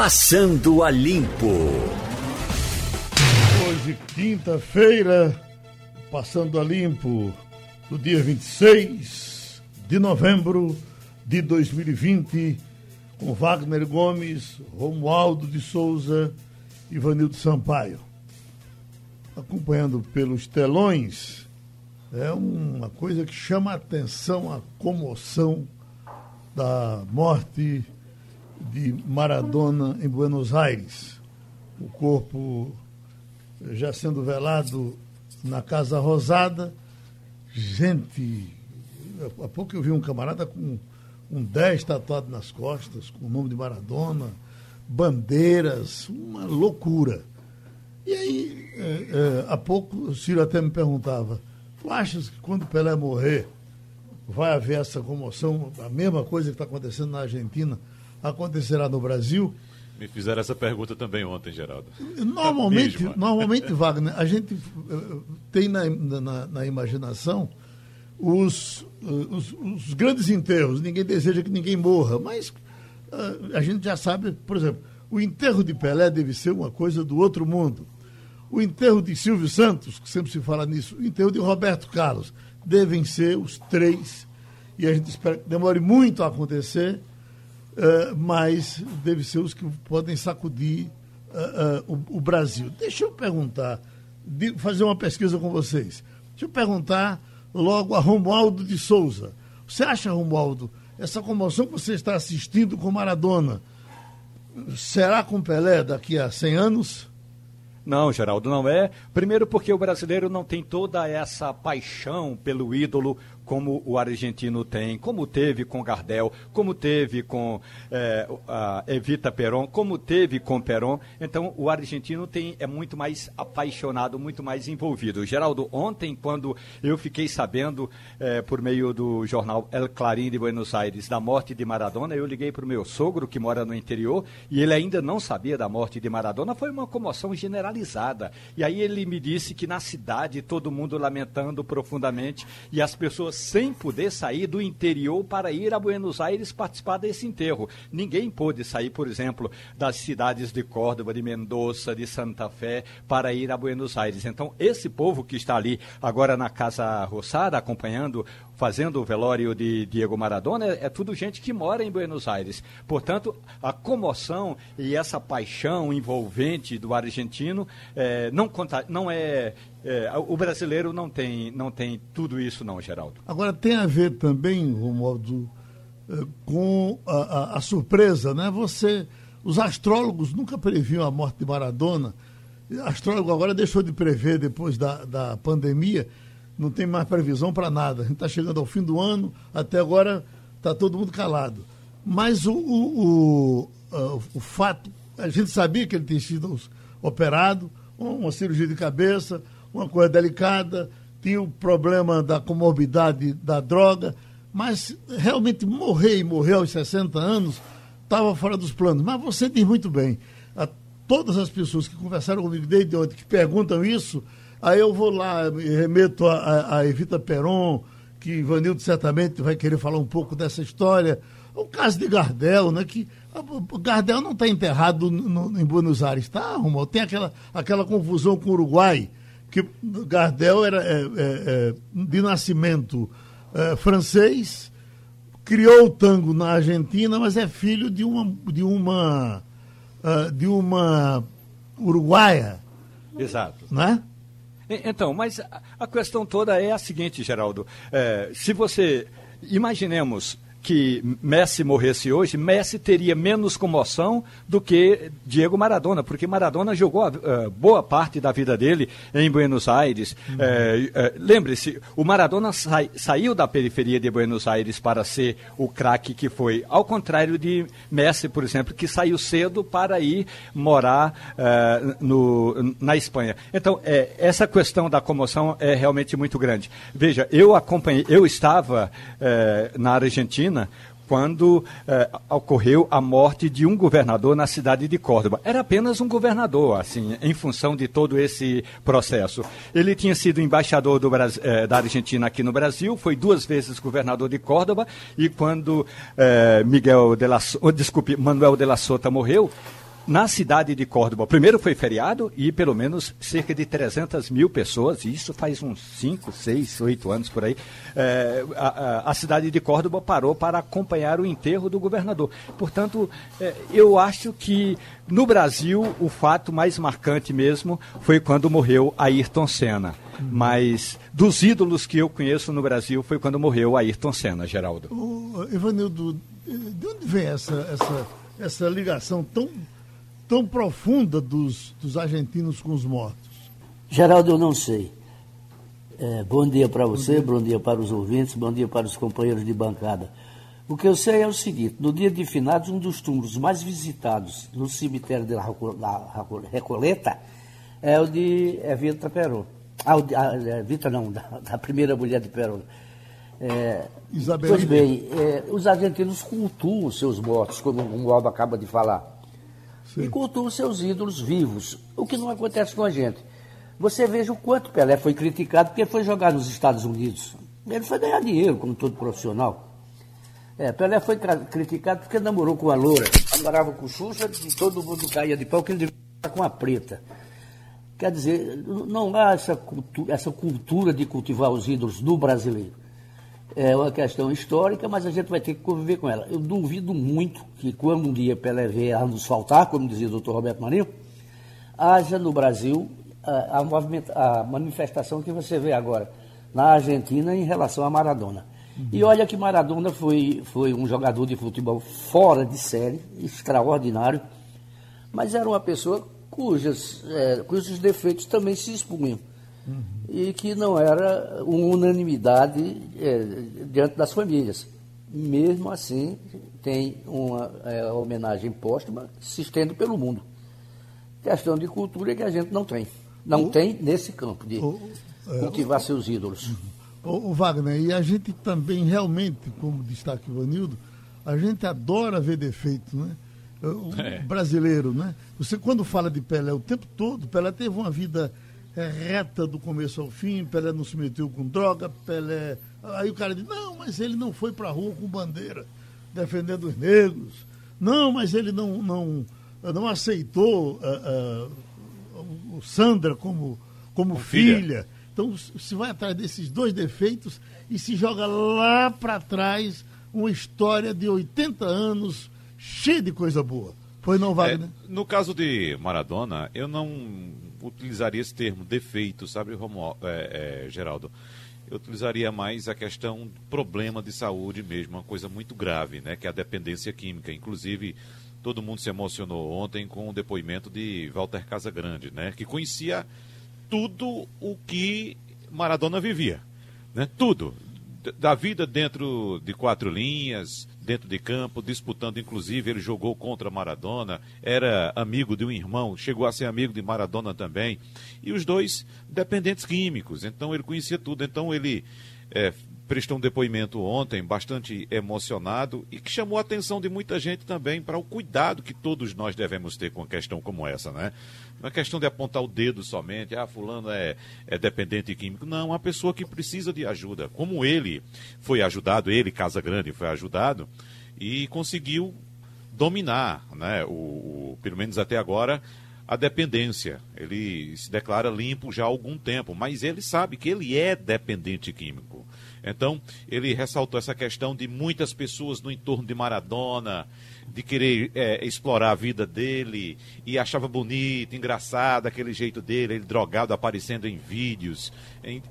Passando a Limpo. Hoje, quinta-feira, Passando a Limpo, no dia 26 de novembro de 2020, com Wagner Gomes, Romualdo de Souza e Vanildo Sampaio. Acompanhando pelos telões, é uma coisa que chama a atenção a comoção da morte de Maradona em Buenos Aires. O corpo já sendo velado na Casa Rosada. Gente, há pouco eu vi um camarada com um 10 tatuado nas costas, com o nome de Maradona, bandeiras, uma loucura. E aí, é, é, há pouco o Ciro até me perguntava, tu achas que quando Pelé morrer vai haver essa comoção, a mesma coisa que está acontecendo na Argentina, acontecerá no Brasil? Me fizeram essa pergunta também ontem, Geraldo. Normalmente, normalmente Wagner, a gente uh, tem na, na, na imaginação os, uh, os, os, grandes enterros. Ninguém deseja que ninguém morra, mas uh, a gente já sabe, por exemplo, o enterro de Pelé deve ser uma coisa do outro mundo. O enterro de Silvio Santos, que sempre se fala nisso, o enterro de Roberto Carlos, devem ser os três, e a gente espera que demore muito a acontecer, uh, mas deve ser os que podem sacudir uh, uh, o, o, Brasil. Deixa eu perguntar, de, fazer uma pesquisa com vocês. Deixa eu perguntar logo a Romualdo de Souza. Você acha, Romualdo, essa comoção que você está assistindo com Maradona, será com Pelé daqui a 100 anos? Não, Geraldo, não é. Primeiro porque o brasileiro não tem toda essa paixão pelo ídolo como o argentino tem, como teve com Gardel, como teve com é, Evita Peron, como teve com Peron. Então, o argentino tem, é muito mais apaixonado, muito mais envolvido. Geraldo, ontem, quando eu fiquei sabendo, é, por meio do jornal El Clarín de Buenos Aires, da morte de Maradona, eu liguei para o meu sogro, que mora no interior, e ele ainda não sabia da morte de Maradona. Foi uma comoção generalizada. E aí ele me disse que na cidade, todo mundo lamentando profundamente, e as pessoas sem poder sair do interior para ir a Buenos Aires participar desse enterro. Ninguém pôde sair, por exemplo, das cidades de Córdoba, de Mendoza, de Santa Fé, para ir a Buenos Aires. Então, esse povo que está ali agora na Casa Roçada, acompanhando fazendo o velório de Diego Maradona, é, é, tudo gente que mora em Buenos Aires. Portanto, a comoção e essa paixão envolvente do argentino é, não, conta, não é, é, O brasileiro não tem, não tem tudo isso, não, Geraldo. Agora, tem a ver também, Romualdo, é, com a, a, a surpresa, né? Você. Os astrólogos nunca previam a morte de Maradona. Astrólogo agora deixou de prever depois da, da pandemia não tem mais previsão para nada. A gente está chegando ao fim do ano, até agora está todo mundo calado. Mas o, o, o, uh, o, fato, a gente sabia que ele tinha sido operado, uma cirurgia de cabeça, uma coisa delicada, tinha o problema da comorbidade da droga, mas realmente morrer e morrer aos 60 anos estava fora dos planos. Mas você diz muito bem, a todas as pessoas que conversaram comigo desde ontem, que perguntam isso, Aí eu vou lá, me remeto a, a, a Evita Peron, que Ivanildo certamente vai querer falar um pouco dessa história. O caso de Gardel, né? Que o Gardel não está enterrado no, em Buenos Aires, tá, Romulo? Tem aquela, aquela confusão com o Uruguai, que Gardel era é, é, é, de nascimento é, francês, criou o tango na Argentina, mas é filho de uma de uma uh, de uma uruguaia. Exato. Né? Então, mas a questão toda é a seguinte, Geraldo. É, se você. Imaginemos que Messi morresse hoje, Messi teria menos comoção do que Diego Maradona, porque Maradona jogou uh, boa parte da vida dele em Buenos Aires. Uhum. É, é, lembre-se, o Maradona sai, saiu da periferia de Buenos Aires para ser o craque que foi, ao contrário de Messi, por exemplo, que saiu cedo para ir morar no, na Espanha. Então, essa questão da comoção é realmente muito grande. Veja, eu acompanhei, eu estava na Argentina Quando eh, ocorreu a morte de um governador na cidade de Córdoba. Era apenas um governador, assim, em função de todo esse processo. Ele tinha sido embaixador do, eh, da Argentina aqui no Brasil, foi duas vezes governador de Córdoba, e quando eh, Miguel de la, oh, desculpe, Manuel de la Sota morreu, na cidade de Córdoba, primeiro foi feriado e pelo menos cerca de 300 mil pessoas, e isso faz uns 5, 6, 8 anos por aí, é, a, a, cidade de Córdoba parou para acompanhar o enterro do governador. Portanto, é, eu acho que no Brasil o fato mais marcante mesmo foi quando morreu Ayrton Senna. Mas dos ídolos que eu conheço no Brasil foi quando morreu Ayrton Senna, Geraldo. O Ivanildo, de onde vem essa, essa, essa ligação tão tão profunda dos, dos argentinos com os mortos? Geraldo, eu não sei. É, bom dia para você, bom dia para os ouvintes, bom dia para os companheiros de bancada. O que eu sei é o seguinte: no dia de finados, um dos túmulos mais visitados no cemitério da Recoleta é o de Evita Perón. Ah, o de, a, é, não, da, da, primeira mulher de Perón. É, pois bem, é, os argentinos cultuam seus mortos, como o Aldo acaba de falar. Sim. e cultua seus ídolos vivos, o que não acontece com a gente. Você veja o quanto Pelé foi criticado porque foi jogar nos Estados Unidos. Ele foi ganhar dinheiro, como todo profissional. É, Pelé foi criticado porque namorou com a loura, namorava com Xuxa e todo mundo caía de pau que ele devia com a preta. Quer dizer, não há essa cultura, essa cultura de cultivar os ídolos do brasileiro é uma questão histórica, mas a gente vai ter que conviver com ela. Eu duvido muito que quando um dia Pelé vier a nos faltar, como dizia o doutor Roberto Marinho, haja no Brasil a, a, a, manifestação que você vê agora na Argentina em relação a Maradona. Uhum. E olha que Maradona foi, foi um jogador de futebol fora de série, extraordinário, mas era uma pessoa cujas, é, cujos defeitos também se expunham uhum. e que não era uma unanimidade é, diante das famílias. Mesmo assim, tem uma é, homenagem póstuma que se estende pelo mundo. Questão de cultura que a gente não tem. Não o, tem nesse campo de é, cultivar seus ídolos. O, Wagner, e a gente também realmente, como destaca o Ivanildo, a gente adora ver defeito, né? O é. brasileiro, né? Você quando fala de Pelé o tempo todo, Pelé teve uma vida é, reta do começo ao fim, Pelé não se meteu com droga, Pelé. Aí o cara diz, não, mas ele não foi pra rua com bandeira, defendendo os negros. Não, mas ele não, não, não aceitou uh, uh, o Sandra como, como filha. filha. Então se vai atrás desses dois defeitos e se joga lá para trás uma história de 80 anos cheia de coisa boa. Foi não, Wagner? É, no caso de Maradona, eu não utilizaria esse termo, defeito, sabe, Romualdo, é, é, Geraldo? Eu utilizaria mais a questão problema de saúde mesmo, uma coisa muito grave, né? Que é a dependência química. Inclusive, todo mundo se emocionou ontem com o depoimento de Walter Casagrande, né? Que conhecia tudo o que Maradona vivia, né? Tudo. Da vida dentro de quatro linhas, dentro de campo, disputando, inclusive, ele jogou contra Maradona, era amigo de um irmão, chegou a ser amigo de Maradona também. E os dois dependentes químicos, então ele conhecia tudo. Então ele é, prestou um depoimento ontem bastante emocionado e que chamou a atenção de muita gente também para o cuidado que todos nós devemos ter com uma questão como essa, né? Não é questão de apontar o dedo somente, ah, fulano é, é dependente químico. Não, uma pessoa que precisa de ajuda. Como ele foi ajudado, ele, Casa Grande, foi ajudado e conseguiu dominar, né? O, o pelo menos até agora, a dependência. Ele se declara limpo já há algum tempo, mas ele sabe que ele é dependente químico. Então, ele ressaltou essa questão de muitas pessoas no entorno de Maradona, de querer é, explorar a vida dele, e achava bonito, engraçado aquele jeito dele, ele drogado aparecendo em vídeos.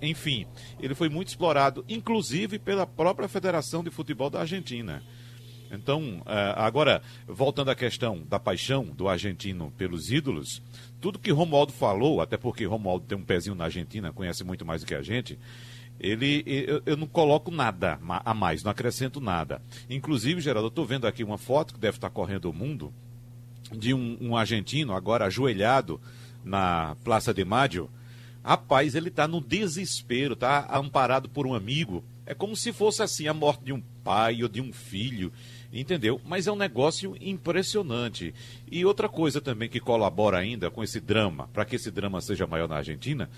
Enfim, ele foi muito explorado, inclusive pela própria Federação de Futebol da Argentina. Então, é, agora, voltando à questão da paixão do argentino pelos ídolos, tudo que Romualdo falou, até porque Romualdo tem um pezinho na Argentina, conhece muito mais do que a gente, ele eu, eu, não coloco nada a mais, não acrescento nada. Inclusive, Geraldo, eu estou vendo aqui uma foto que deve estar correndo o mundo de um, um argentino agora ajoelhado na Praça de Maggio. Rapaz, ele está no desespero, está amparado por um amigo. É como se fosse assim a morte de um pai ou de um filho, entendeu? Mas é um negócio impressionante. E outra coisa também que colabora ainda com esse drama, para que esse drama seja maior na Argentina,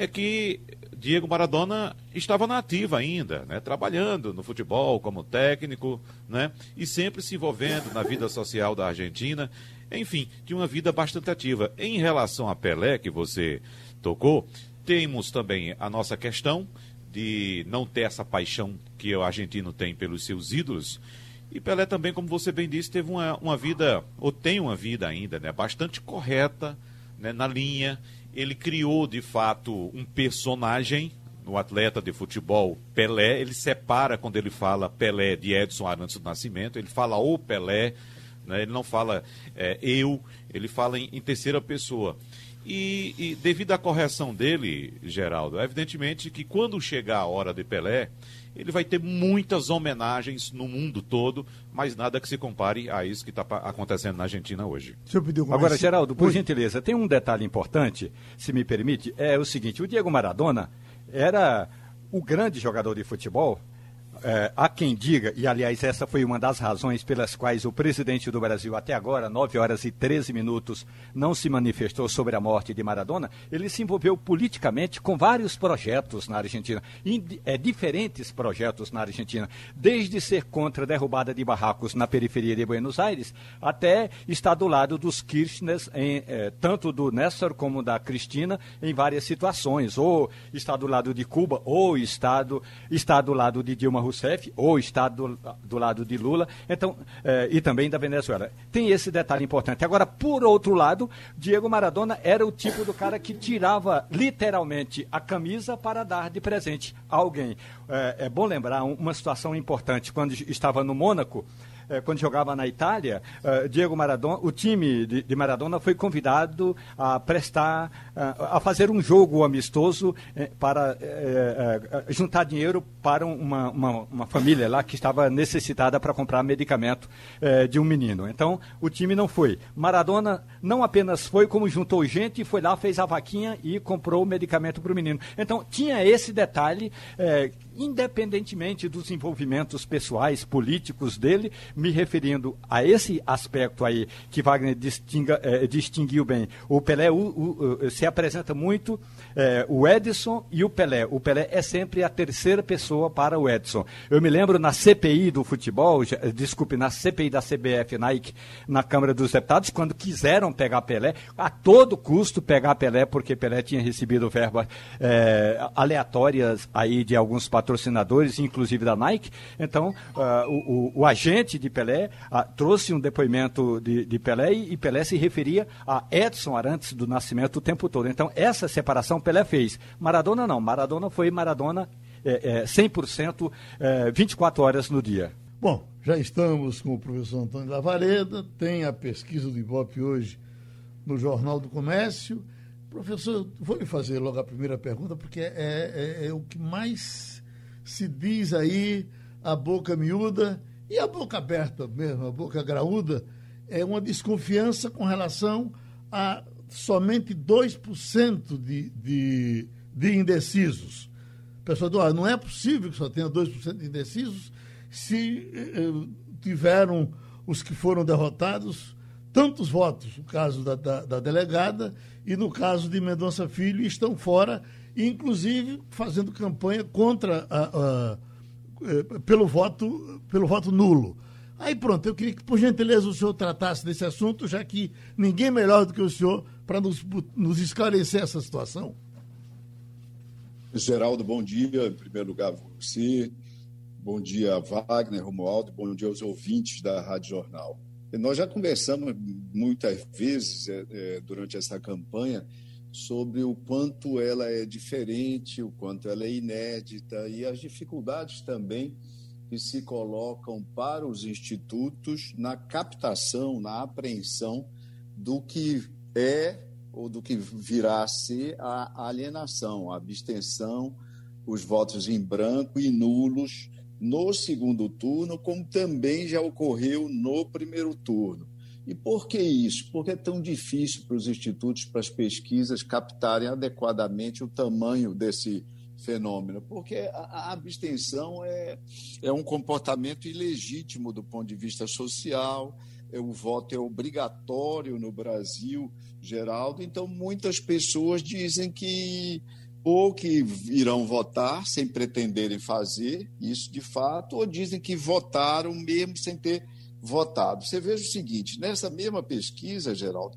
é que Diego Maradona estava na ativa ainda, né, trabalhando no futebol como técnico, né, e sempre se envolvendo na vida social da Argentina. Enfim, tinha uma vida bastante ativa. Em relação a Pelé, que você tocou, temos também a nossa questão de não ter essa paixão que o argentino tem pelos seus ídolos. E Pelé também, como você bem disse, teve uma, uma vida, ou tem uma vida ainda, né, bastante correta né, na linha. Ele criou, de fato, um personagem no atleta de futebol Pelé. Ele separa quando ele fala Pelé de Edson Arantes do Nascimento. Ele fala o Pelé, né, ele não fala é, eu, ele fala em, em terceira pessoa. E, e, devido à correção dele, Geraldo, é evidentemente que quando chegar a hora de Pelé, ele vai ter muitas homenagens no mundo todo, mas nada que se compare a isso que está acontecendo na Argentina hoje. Agora, Geraldo, por gentileza, tem um detalhe importante, se me permite, é o seguinte, o Diego Maradona era o grande jogador de futebol, é, há quem diga, e aliás essa foi uma das razões pelas quais o presidente do Brasil até agora, 9 horas e 13 minutos, não se manifestou sobre a morte de Maradona, ele se envolveu politicamente com vários projetos na Argentina, é, diferentes projetos na Argentina, desde ser contra a derrubada de barracos na periferia de Buenos Aires, até estar do lado dos Kirchners, em, é, tanto do Néstor como da Cristina, em várias situações, ou está do lado de Cuba, ou está do, está do lado de Dilma Rousseff, Rousseff, ou está do, do lado de Lula, então, eh, e também da Venezuela. Tem esse detalhe importante. Agora, por outro lado, Diego Maradona era o tipo do cara que tirava literalmente a camisa para dar de presente a alguém. É, é bom lembrar uma situação importante. Quando estava no Mônaco, eh, quando jogava na Itália, eh, Diego Maradona, o time de, Maradona foi convidado a prestar, eh, a fazer um jogo amistoso para juntar dinheiro para uma, uma, uma, família lá que estava necessitada para comprar medicamento de um menino. Então, o time não foi. Maradona não apenas foi, como juntou gente, foi lá, fez a vaquinha e comprou o medicamento para o menino. Então, tinha esse detalhe independentemente dos envolvimentos pessoais, políticos dele, me referindo a esse aspecto aí que Wagner distinga, eh, distinguiu bem. O Pelé o, o, se apresenta muito eh, o Edson e o Pelé. O Pelé é sempre a terceira pessoa para o Edson. Eu me lembro na CPI do futebol, já, desculpe, na CPI da CBF Nike, na Câmara dos Deputados, quando quiseram pegar Pelé, a todo custo pegar Pelé, porque Pelé tinha recebido verbas eh, aleatórias aí de alguns patrões patrocinadores, inclusive da Nike. Então, uh, o, o, o, agente de Pelé uh, trouxe um depoimento de, de, Pelé e, e Pelé se referia a Edson Arantes do Nascimento o tempo todo. Então, essa separação Pelé fez. Maradona não. Maradona foi Maradona é, é, 100%, é, 24 horas no dia. Bom, já estamos com o professor Antônio Lavareda, tem a pesquisa do Ibope hoje no Jornal do Comércio. Professor, vou lhe fazer logo a primeira pergunta, porque é, é, é o que mais se diz aí a boca miúda e a boca aberta mesmo, a boca graúda, é uma desconfiança com relação a somente 2% de, de, de indecisos. Pessoal ah, não é possível que só tenha 2% de indecisos se eh, tiveram os que foram derrotados tantos votos, no caso da, da, da delegada e no caso de Mendonça Filho, estão fora inclusive fazendo campanha contra a, a, é, pelo voto pelo voto nulo. Aí pronto, eu queria que por gentileza o senhor tratasse desse assunto, já que ninguém melhor do que o senhor para nos, nos esclarecer essa situação. Geraldo, bom dia. Em primeiro lugar, você. Bom dia, Wagner, Romualdo. Bom dia aos ouvintes da Rádio Jornal. nós já conversamos muitas vezes é, é, durante essa campanha sobre o quanto ela é diferente, o quanto ela é inédita e as dificuldades também que se colocam para os institutos na captação, na apreensão do que é ou do que virá a ser a alienação, a abstenção, os votos em branco e nulos no segundo turno, como também já ocorreu no primeiro turno. E por que isso? Porque é tão difícil para os institutos, para as pesquisas captarem adequadamente o tamanho desse fenômeno? Porque a, abstenção é, é um comportamento ilegítimo do ponto de vista social, é, o voto é obrigatório no Brasil, Geraldo, então muitas pessoas dizem que ou que irão votar sem pretenderem fazer isso de fato, ou dizem que votaram mesmo sem ter votado. Você veja o seguinte: nessa mesma pesquisa, Geraldo,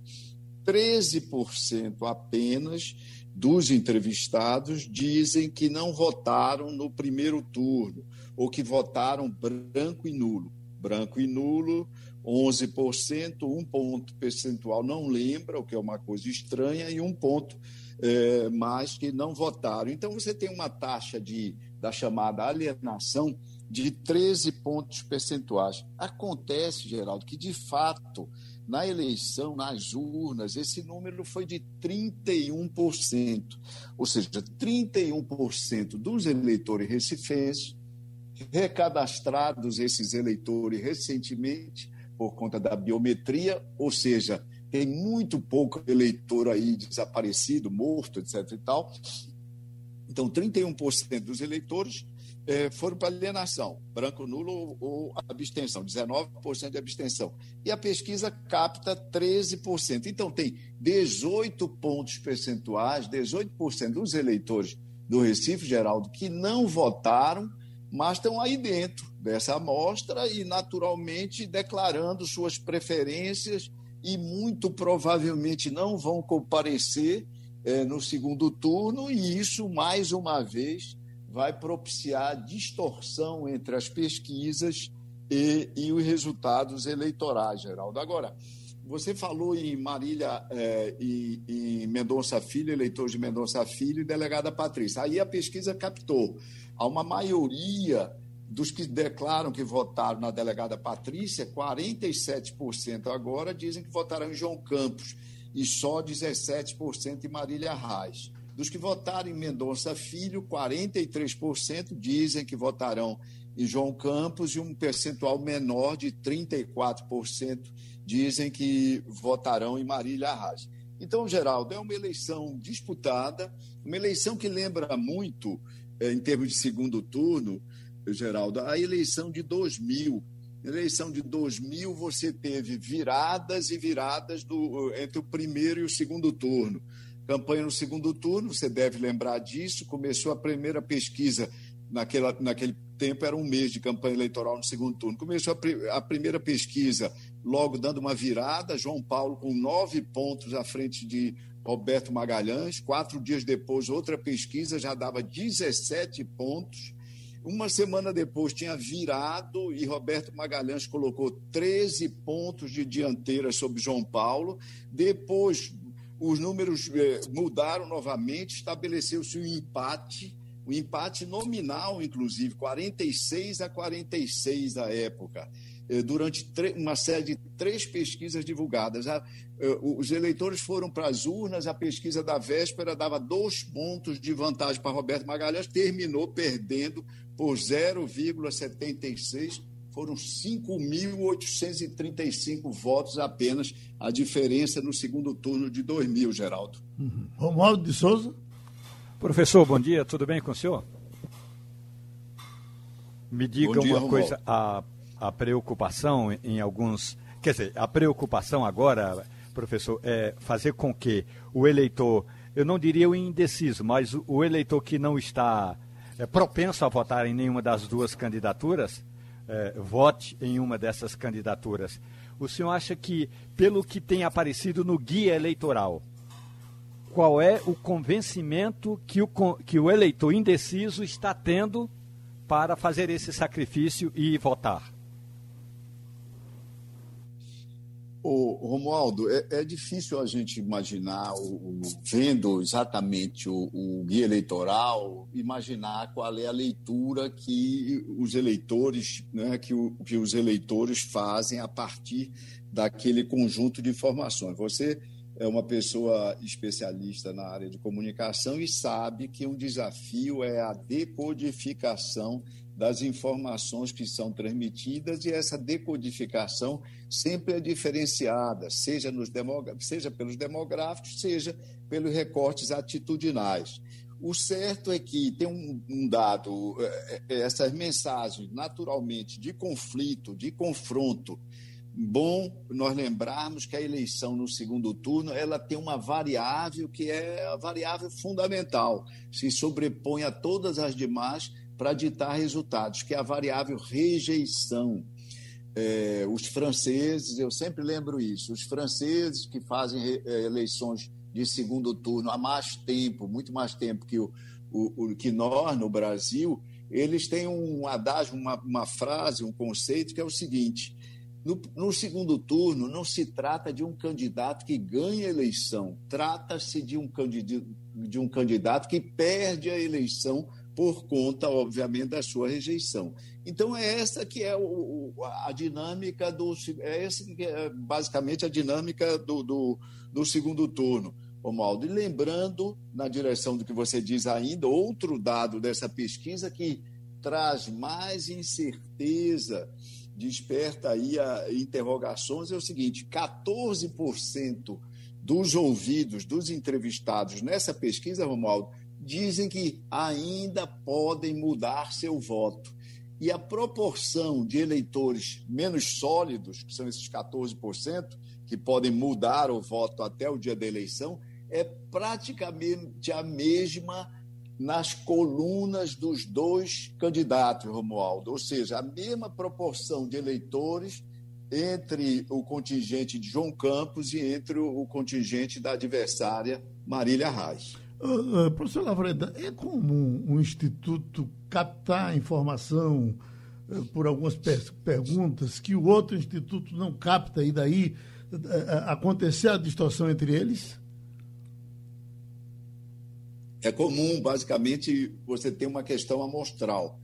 13% apenas dos entrevistados dizem que não votaram no primeiro turno, ou que votaram branco e nulo. Branco e nulo, 11%, um ponto percentual não lembra, o que é uma coisa estranha, e um ponto é, mais que não votaram. Então, você tem uma taxa de, da chamada alienação de 13 pontos percentuais. Acontece, Geraldo, que de fato, na eleição, nas urnas, esse número foi de 31%. Ou seja, 31% dos eleitores recifenses, recadastrados esses eleitores recentemente, por conta da biometria, ou seja, tem muito pouco eleitor aí desaparecido, morto, etc. e tal. Então, 31% dos eleitores eh, foram para alienação, branco nulo ou abstenção, 19% de abstenção. E a pesquisa capta 13%. Então, tem 18 pontos percentuais, 18% dos eleitores do Recife, Geraldo, que não votaram, mas estão aí dentro dessa amostra e, naturalmente, declarando suas preferências e muito provavelmente não vão comparecer eh, no segundo turno, e isso, mais uma vez, vai propiciar distorção entre as pesquisas e, e os resultados eleitorais, Geraldo. Agora, você falou em Marília eh, e, e Mendonça Filho, eleitor de Mendonça Filho e delegada Patrícia. Aí a pesquisa captou. Há uma maioria dos que declaram que votaram na delegada Patrícia, 47% agora dizem que votarão em João Campos e só 17% em Marília Reis. Dos que votaram em Mendonça Filho, 43% dizem que votarão em João Campos e um percentual menor de 34% dizem que votarão em Marília Reis. Então, Geraldo, é uma eleição disputada, uma eleição que lembra muito, eh, em termos de segundo turno, Geraldo, a eleição de 2000. Na eleição de 2000, você teve viradas e viradas do, entre o primeiro e o segundo turno. Campanha no segundo turno, você deve lembrar disso. Começou a primeira pesquisa, naquela, naquele tempo era um mês de campanha eleitoral no segundo turno. Começou a, a primeira pesquisa, logo dando uma virada. João Paulo com nove pontos à frente de Roberto Magalhães. Quatro dias depois, outra pesquisa já dava 17 pontos. Uma semana depois tinha virado e Roberto Magalhães colocou 13 pontos de dianteira sobre João Paulo. Depois os números eh, mudaram novamente, estabeleceu-se um empate, um empate nominal, inclusive, 46 a 46 da época. Eh, durante uma série de três pesquisas divulgadas. Eh, os eleitores foram para as urnas, a pesquisa da véspera dava dois pontos de vantagem para Roberto Magalhães, terminou perdendo por 0,76. Foram 5.835 votos apenas, a diferença no segundo turno de 2000, Geraldo. Uhum. Romualdo de Souza. Professor, bom dia, tudo bem com o senhor? Me diga dia, uma Romualdo. coisa, a a preocupação em alguns. Quer dizer, a preocupação agora, professor, é fazer com que o eleitor, eu não diria o indeciso, mas o, eleitor que não está é, propenso a votar em nenhuma das duas candidaturas, é, vote em uma dessas candidaturas. O senhor acha que, pelo que tem aparecido no guia eleitoral, qual é o convencimento que o, que o eleitor indeciso está tendo para fazer esse sacrifício e votar? Ô, Romualdo, é, é, difícil a gente imaginar, o, o, vendo exatamente o, o, guia eleitoral, imaginar qual é a leitura que os eleitores, né, que, que os eleitores fazem a partir daquele conjunto de informações. Você é uma pessoa especialista na área de comunicação e sabe que um desafio é a decodificação das informações que são transmitidas e essa decodificação sempre é diferenciada, seja, nos seja pelos demográficos, seja pelos recortes atitudinais. O certo é que tem um, um dado, é, é, essas mensagens naturalmente de conflito, de confronto, bom nós lembrarmos que a eleição no segundo turno ela tem uma variável que é a variável fundamental, se sobrepõe a todas as demais para ditar resultados, que é a variável rejeição. é, os franceses, eu sempre lembro isso, os franceses que fazem é, eleições de segundo turno há mais tempo, muito mais tempo que, o, o, que nós no Brasil, eles têm um adágio, uma, uma frase, um conceito que é o seguinte: no, no, segundo turno, não se trata de um candidato que ganha a eleição, trata-se de, um de um candidato que perde a eleição por conta, obviamente, da sua rejeição. Então, é essa que é o, a dinâmica do. É essa que é basicamente a dinâmica do, do, do segundo turno. Romualdo. E lembrando, na direção do que você diz ainda, outro dado dessa pesquisa que traz mais incerteza, desperta aí a interrogações, é o seguinte: 14% dos ouvidos dos entrevistados nessa pesquisa, Romualdo, dizem que ainda podem mudar seu voto. E a proporção de eleitores menos sólidos, que são esses 14%, que podem mudar o voto até o dia da eleição, é praticamente a mesma nas colunas dos dois candidatos, Romualdo, ou seja, a mesma proporção de eleitores entre o contingente de João Campos e entre o contingente da adversária Marília Reis. Uh, uh, professor Lavreda, é comum um instituto captar informação uh, por algumas per perguntas que o outro instituto não capta e daí acontecer a distorção entre eles? É comum, basicamente, você ter uma questão amostral,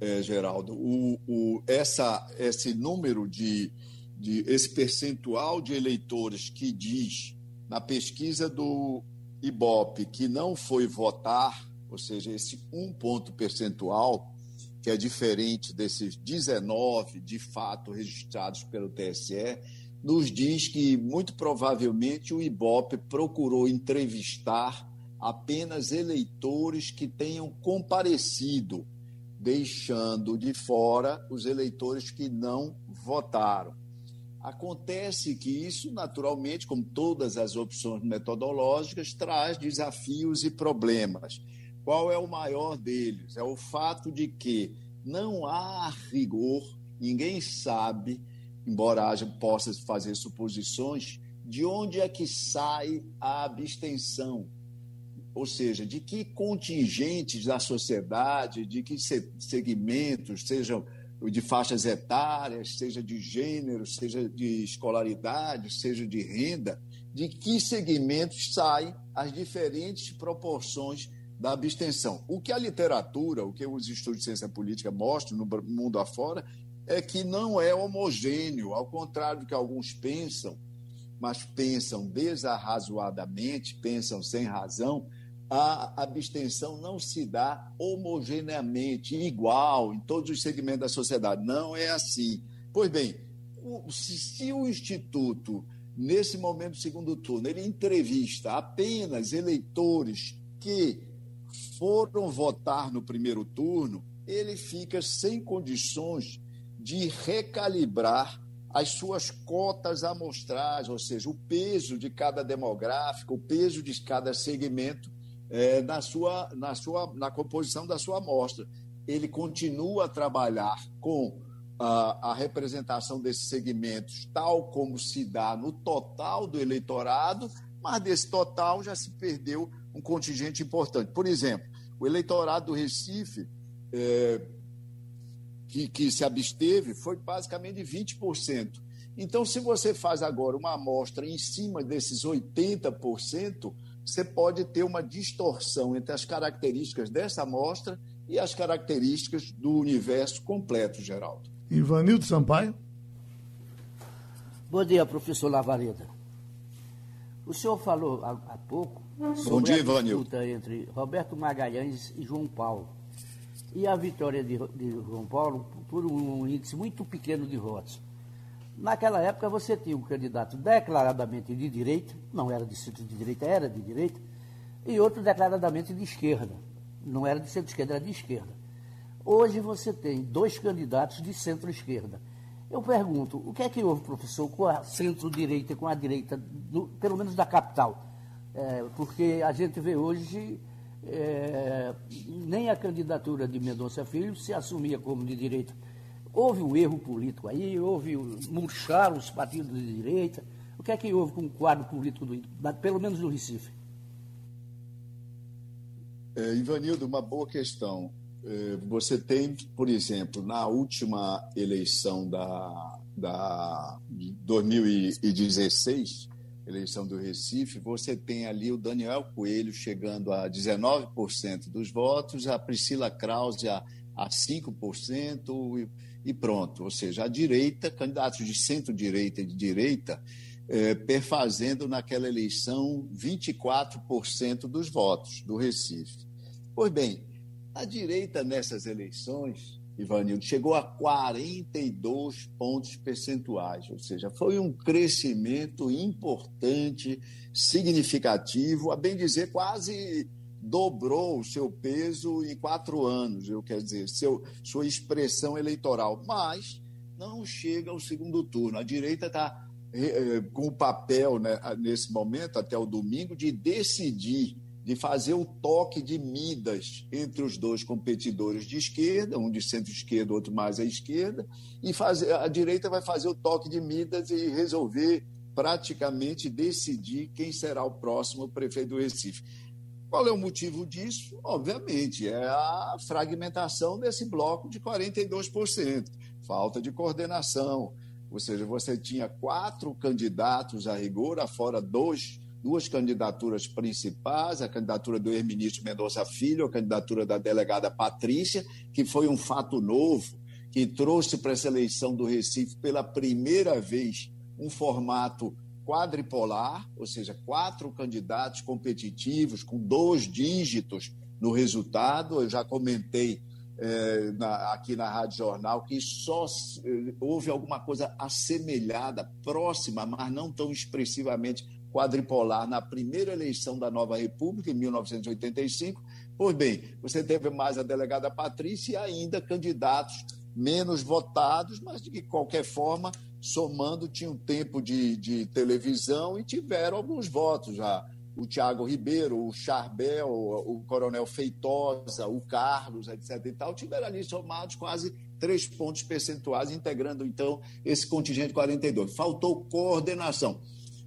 é, Geraldo. O, o, essa, esse número de, de. esse percentual de eleitores que diz na pesquisa do Ibope que não foi votar, ou seja, esse um ponto percentual, que é diferente desses 19 de fato registrados pelo TSE, nos diz que muito provavelmente o Ibope procurou entrevistar apenas eleitores que tenham comparecido, deixando de fora os eleitores que não votaram. Acontece que isso, naturalmente, como todas as opções metodológicas, traz desafios e problemas. Qual é o maior deles? É o fato de que não há rigor, ninguém sabe, embora haja, possa fazer suposições, de onde é que sai a abstenção ou seja, de que contingentes da sociedade, de que segmentos, sejam de faixas etárias, seja de gênero, seja de escolaridade, seja de renda, de que segmentos saem as diferentes proporções da abstenção. O que a literatura, o que os estudos de ciência política mostram no mundo afora, é que não é homogêneo, ao contrário do que alguns pensam, mas pensam desarrazoadamente, pensam sem razão, a abstenção não se dá homogeneamente, igual, em todos os segmentos da sociedade. Não é assim. Pois bem, se, o Instituto, nesse momento do segundo turno, ele entrevista apenas eleitores que foram votar no primeiro turno, ele fica sem condições de recalibrar as suas cotas amostrais, ou seja, o peso de cada demográfico, o peso de cada segmento é, na, sua, na, sua, na composição da sua amostra. Ele continua a trabalhar com a, a representação desses segmentos, tal como se dá no total do eleitorado, mas desse total já se perdeu um contingente importante. Por exemplo, o eleitorado do Recife, é, que, que se absteve, foi basicamente 20%. Então, se você faz agora uma amostra em cima desses 80%, você pode ter uma distorção entre as características dessa amostra e as características do universo completo, Geraldo. Ivanildo Sampaio. Bom dia, professor Lavareda. O senhor falou há, há pouco sobre dia, a disputa entre Roberto Magalhães e João Paulo. E a vitória de, de João Paulo por um índice muito pequeno de votos. Naquela época você tinha um candidato declaradamente de direita, não era de centro de direita, era de direita, e outro declaradamente de esquerda. Não era de centro-esquerda, era de esquerda. Hoje você tem dois candidatos de centro-esquerda. Eu pergunto, o que é que houve, professor, com a centro-direita com a direita, do, pelo menos da capital? É, porque a gente vê hoje é, nem a candidatura de Mendonça Filho se assumia como de direita Houve um erro político aí, houve murchar os partidos de direita. O que é que houve com o quadro político, do, pelo menos do Recife? É, Ivanildo, uma boa questão. É, você tem, por exemplo, na última eleição da, da 2016, eleição do Recife, você tem ali o Daniel Coelho chegando a 19% dos votos, a Priscila Krause a, a 5% e, e pronto. Ou seja, a direita, candidatos de centro-direita e de direita, é, perfazendo naquela eleição 24% dos votos do Recife. Pois bem, a direita nessas eleições, Ivanildo, chegou a 42 pontos percentuais, ou seja, foi um crescimento importante, significativo, a bem dizer, quase dobrou o seu peso em quatro anos, eu quero dizer, seu, sua expressão eleitoral, mas não chega ao segundo turno. A direita está eh, com o papel, né, nesse momento, até o domingo, de decidir de fazer o toque de Midas entre os dois competidores de esquerda, um de centro-esquerda, outro mais à esquerda, e fazer, a direita vai fazer o toque de Midas e resolver praticamente decidir quem será o próximo prefeito do Recife. Qual é o motivo disso? Obviamente, é a fragmentação desse bloco de 42%, falta de coordenação. Ou seja, você tinha quatro candidatos a rigor, afora dois duas candidaturas principais, a candidatura do ex-ministro Mendonça Filho, a candidatura da delegada Patrícia, que foi um fato novo, que trouxe para essa eleição do Recife pela primeira vez um formato quadripolar, ou seja, quatro candidatos competitivos com dois dígitos no resultado. Eu já comentei é, na, aqui na Rádio Jornal que só eh, houve alguma coisa assemelhada, próxima, mas não tão expressivamente quadripolar na primeira eleição da nova República, em 1985. Pois bem, você teve mais a delegada Patrícia e ainda candidatos menos votados, mas de qualquer forma, somando, tinham tempo de, de televisão e tiveram alguns votos já. O Tiago Ribeiro, o Charbel, o Coronel Feitosa, o Carlos, etc. e tal, tiveram ali somados quase três pontos percentuais, integrando então esse contingente 42. Faltou coordenação.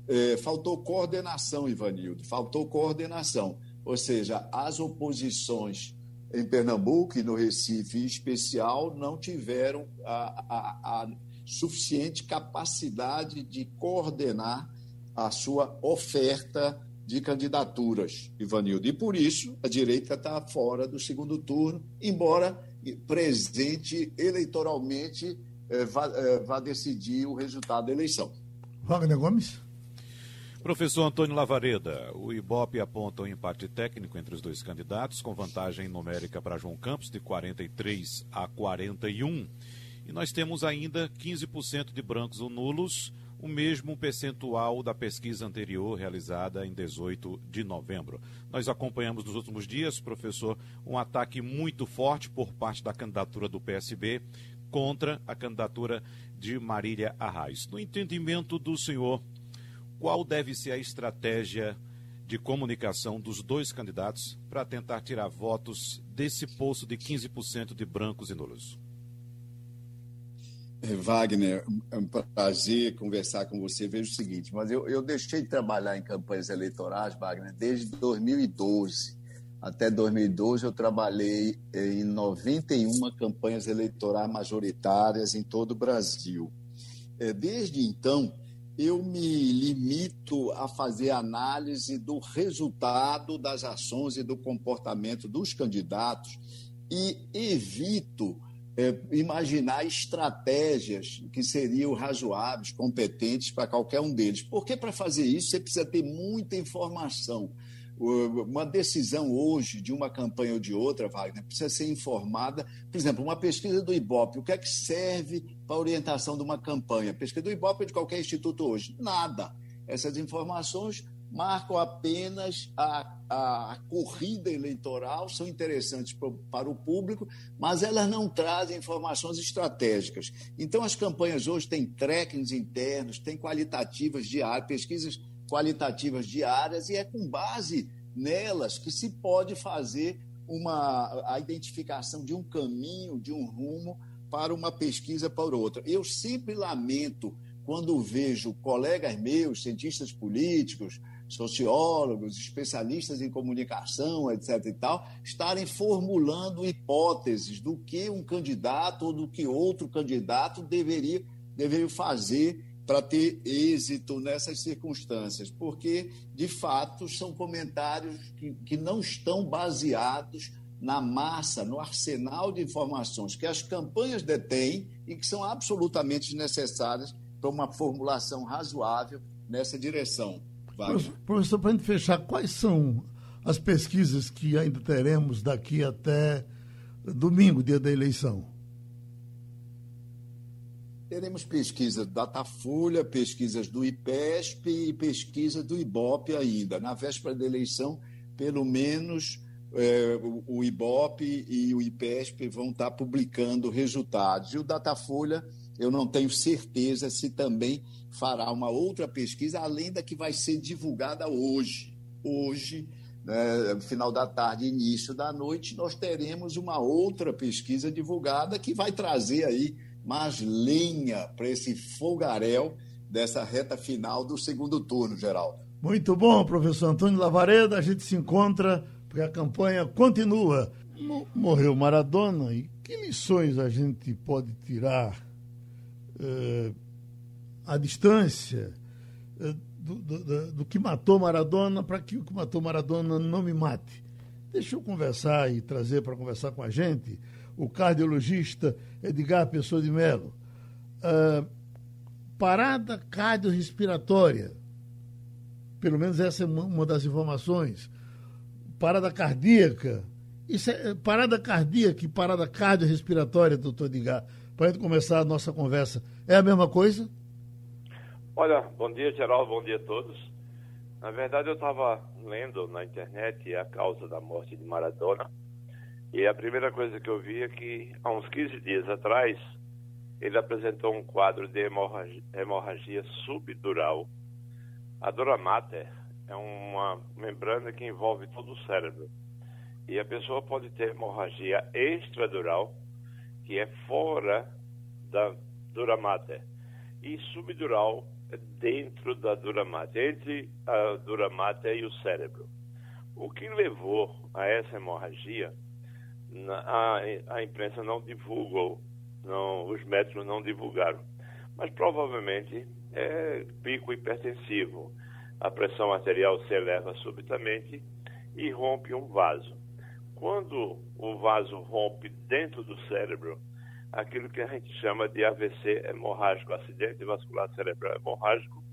É, faltou coordenação, Ivanildo, faltou coordenação. Ou seja, as oposições em Pernambuco e no Recife em especial não tiveram a, a, a suficiente capacidade de coordenar a sua oferta de candidaturas, Ivanildo. E por isso a direita está fora do segundo turno, embora presente eleitoralmente eh, vá, eh, vá decidir o resultado da eleição. Wagner Gomes. Professor Antônio Lavareda, o Ibope aponta um empate técnico entre os dois candidatos, com vantagem numérica para João Campos de 43 a 41. E nós temos ainda 15% de brancos ou nulos, o mesmo percentual da pesquisa anterior realizada em 18 de novembro. Nós acompanhamos nos últimos dias, professor, um ataque muito forte por parte da candidatura do PSB contra a candidatura de Marília Arraes. No entendimento do senhor, qual deve ser a estratégia de comunicação dos dois candidatos para tentar tirar votos desse poço de 15% de brancos e nulos? É, Wagner, é um prazer conversar com você. Veja o seguinte, mas eu, eu deixei de trabalhar em campanhas eleitorais, Wagner, desde 2012. Até 2012 eu trabalhei eh, em 91 campanhas eleitorais majoritárias em todo o Brasil. É, desde então, eu me limito a fazer análise do resultado das ações e do comportamento dos candidatos e evito é, imaginar estratégias que seriam razoáveis, competentes para qualquer um deles. Porque para fazer isso você precisa ter muita informação uma decisão hoje de uma campanha ou de outra, Wagner, precisa ser informada. Por exemplo, uma pesquisa do IBOP, o que é que serve para a orientação de uma campanha? Pesquisa do IBOP é de qualquer instituto hoje? Nada. Essas informações marcam apenas a, a, a corrida eleitoral, são interessantes para, para o público, mas elas não trazem informações estratégicas. Então, as campanhas hoje têm trackings internos, têm qualitativas diárias, pesquisas qualitativas diárias e é com base nelas que se pode fazer uma, a identificação de um caminho, de um rumo para uma pesquisa para outra. Eu sempre lamento quando vejo colegas meus, cientistas políticos, sociólogos, especialistas em comunicação, etc. e tal, estarem formulando hipóteses do que um candidato ou do que outro candidato deveria, deveria fazer para ter êxito nessas circunstâncias, porque, de fato, são comentários que, que não estão baseados na massa, no arsenal de informações que as campanhas detêm e que são absolutamente necessárias para uma formulação razoável nessa direção. Wagner. Professor, para a gente fechar, quais são as pesquisas que ainda teremos daqui até domingo, dia da eleição? Teremos pesquisa da Datafolha, pesquisas do IPESP e pesquisa do IBOP ainda. Na véspera da eleição, pelo menos é, o, o IBOP e o IPESP vão estar publicando resultados. E o Datafolha, eu não tenho certeza se também fará uma outra pesquisa, além da que vai ser divulgada hoje. Hoje, né, final da tarde, início da noite, nós teremos uma outra pesquisa divulgada que vai trazer aí mais lenha para esse fogaréu dessa reta final do segundo turno, Geraldo. Muito bom, professor Antônio Lavareda. A gente se encontra porque a campanha continua. Morreu Maradona e que lições a gente pode tirar eh, à distância eh, do, do, do, que matou Maradona para que o que matou Maradona não me mate? Deixa eu conversar e trazer para conversar com a gente o cardiologista Edgar Pessoa de Mello. Uh, parada cardiorrespiratória, pelo menos essa é uma das informações. Parada cardíaca, isso é parada cardíaca e parada cardiorrespiratória, doutor Edgar, para a gente começar a nossa conversa, é a mesma coisa? Olha, bom dia, Geraldo, bom dia a todos. Na verdade, eu estava lendo na internet a causa da morte de Maradona e a primeira coisa que eu vi é que, há uns 15 dias atrás, ele apresentou um quadro de hemorragia, hemorragia subdural. A dura mater é uma membrana que envolve todo o cérebro. E a pessoa pode ter hemorragia extradural, que é fora da dura mater, e subdural dentro da dura mater, entre a dura mater e o cérebro. O que levou a essa hemorragia a, a imprensa não divulgou, não, os médicos não divulgaram. Mas provavelmente é pico hipertensivo. A pressão arterial se eleva subitamente e rompe um vaso. Quando o vaso rompe dentro do cérebro, aquilo que a gente chama de AVC hemorrágico, acidente vascular cerebral hemorrágico,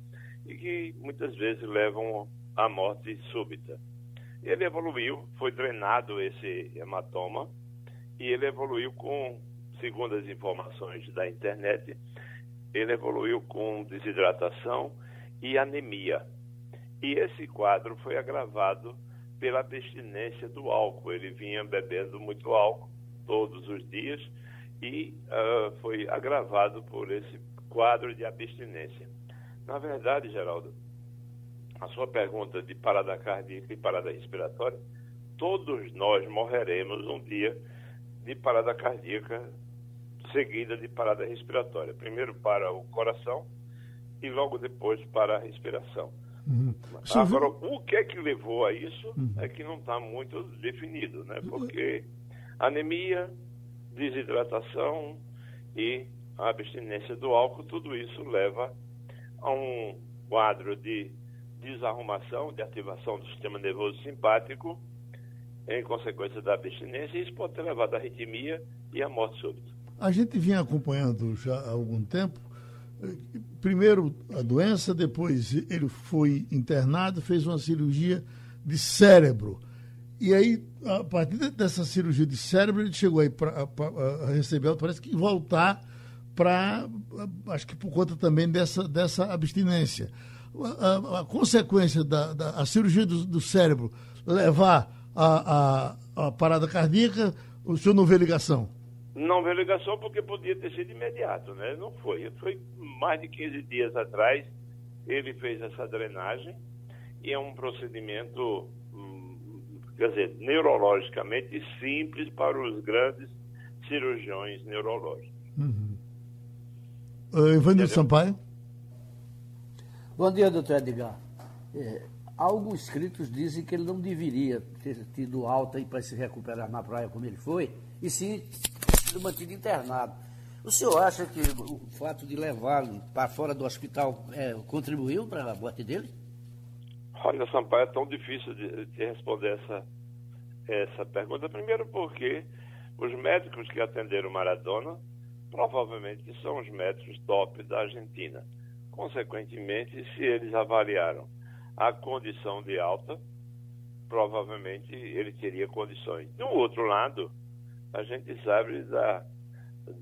e que muitas vezes levam à morte súbita. Ele evoluiu, foi drenado esse hematoma e ele evoluiu com, segundo as informações da internet, ele evoluiu com desidratação e anemia. E esse quadro foi agravado pela abstinência do álcool. Ele vinha bebendo muito álcool todos os dias e uh, foi agravado por esse quadro de abstinência. Na verdade, Geraldo, a sua pergunta de parada cardíaca e parada respiratória, todos nós morreremos um dia de parada cardíaca seguida de parada respiratória. Primeiro para o coração e logo depois para a respiração. Uhum. Agora, o que é que levou a isso uhum. é que não está muito definido, né? Porque anemia, desidratação e a abstinência do álcool, tudo isso leva a um quadro de desarrumação, de ativação do sistema nervoso simpático, em consequência da abstinência, e isso pode ter levado à arritmia e à morte súbita. A gente vinha acompanhando já há algum tempo, primeiro a doença, depois ele foi internado, fez uma cirurgia de cérebro. E aí, a partir dessa cirurgia de cérebro, ele chegou aí para receber, parece que voltar para, acho que por conta também dessa, dessa abstinência a, a, consequência da, da a cirurgia do, do, cérebro levar a, a, a, parada cardíaca, o senhor não vê ligação? Não vê ligação porque podia ter sido imediato, né? Não foi. Foi mais de 15 dias atrás, ele fez essa drenagem e é um procedimento, quer dizer, neurologicamente simples para os grandes cirurgiões neurológicos. Uh, Ivanildo Sampaio. Bom dia, doutor Edgar. É, alguns escritos dizem que ele não deveria ter tido alta para se recuperar na praia como ele foi, e sim sido mantido internado. O senhor acha que o fato de levá-lo para fora do hospital é, contribuiu para a morte dele? Olha, Sampaio, é tão difícil de, de responder essa, essa pergunta. Primeiro porque os médicos que atenderam Maradona provavelmente são os médicos top da Argentina. Consequentemente, se eles avaliaram a condição de alta, provavelmente ele teria condições. Do outro lado, a gente sabe da,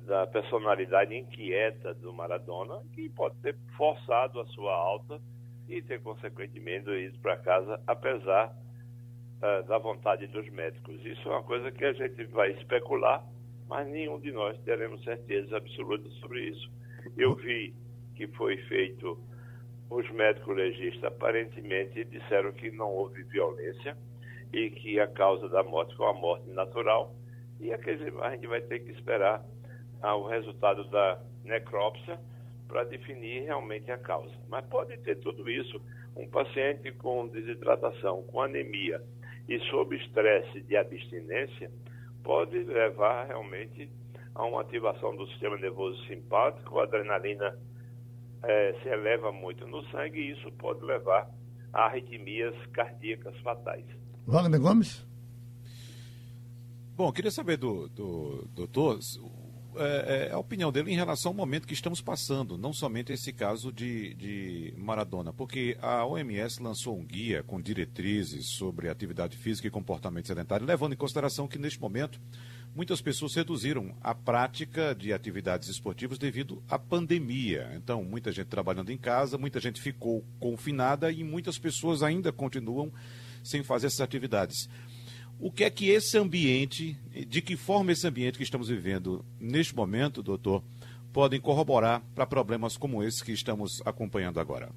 da personalidade inquieta do Maradona, que pode ter forçado a sua alta e ter, consequentemente, ido para casa, apesar uh, da vontade dos médicos. Isso é uma coisa que a gente vai especular, mas nenhum de nós teremos certeza absoluta sobre isso. Eu vi que foi feito, os médicos legistas aparentemente disseram que não houve violência e que a causa da morte foi uma morte natural, e a gente vai ter que esperar ah, o resultado da necrópsia para definir realmente a causa. Mas pode ter tudo isso. Um paciente com desidratação, com anemia e sob estresse de abstinência pode levar realmente a uma ativação do sistema nervoso simpático, a adrenalina é, se eleva muito no sangue e isso pode levar a arritmias cardíacas fatais. Wagner Gomes? Bom, queria saber do, do doutor é, é, a opinião dele em relação ao momento que estamos passando, não somente esse caso de, de Maradona, porque a OMS lançou um guia com diretrizes sobre atividade física e comportamento sedentário, levando em consideração que neste momento muitas pessoas reduziram a prática de atividades esportivas devido à pandemia. Então, muita gente trabalhando em casa, muita gente ficou confinada e muitas pessoas ainda continuam sem fazer essas atividades. O que é que esse ambiente, de que forma esse ambiente que estamos vivendo neste momento, doutor, podem corroborar para problemas como esse que estamos acompanhando agora?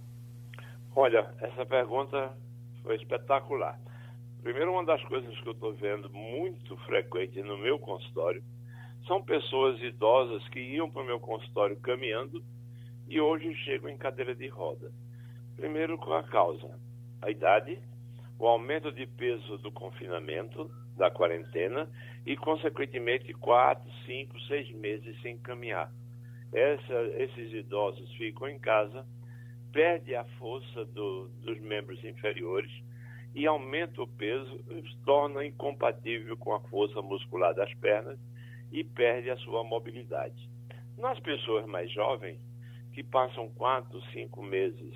Olha, essa pergunta foi espetacular. Primeiro, uma das coisas que eu estou vendo muito frequente no meu consultório são pessoas idosas que iam para o meu consultório caminhando e hoje chegam em cadeira de roda. Primeiro, com a causa, a idade, o aumento de peso do confinamento, da quarentena e, consequentemente, quatro, cinco, seis meses sem caminhar. Essa, esses idosos ficam em casa, perde a força do, dos membros inferiores e aumenta o peso, torna incompatível com a força muscular das pernas e perde a sua mobilidade. Nas pessoas mais jovens, que passam quatro, cinco meses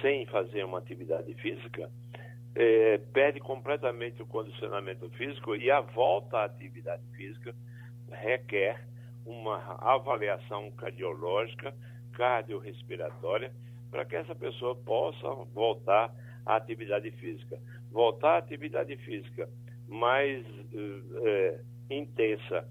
sem fazer uma atividade física, é, perde completamente o condicionamento físico e a volta à atividade física requer uma avaliação cardiológica, cardiorrespiratória, para que essa pessoa possa voltar à atividade física. Voltar à atividade física mais é, intensa,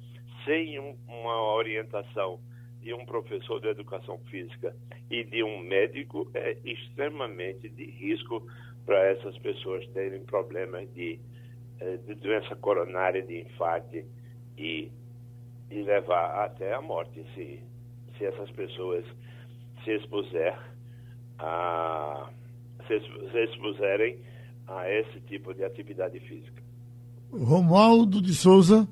sem um, uma orientação de um professor de educação física e de um médico, é extremamente de risco para essas pessoas terem problemas de, eh, de doença coronária, de infarto e, e levar até a morte se, se essas pessoas se expuser a se, se expuserem a esse tipo de atividade física. Romualdo de Souza.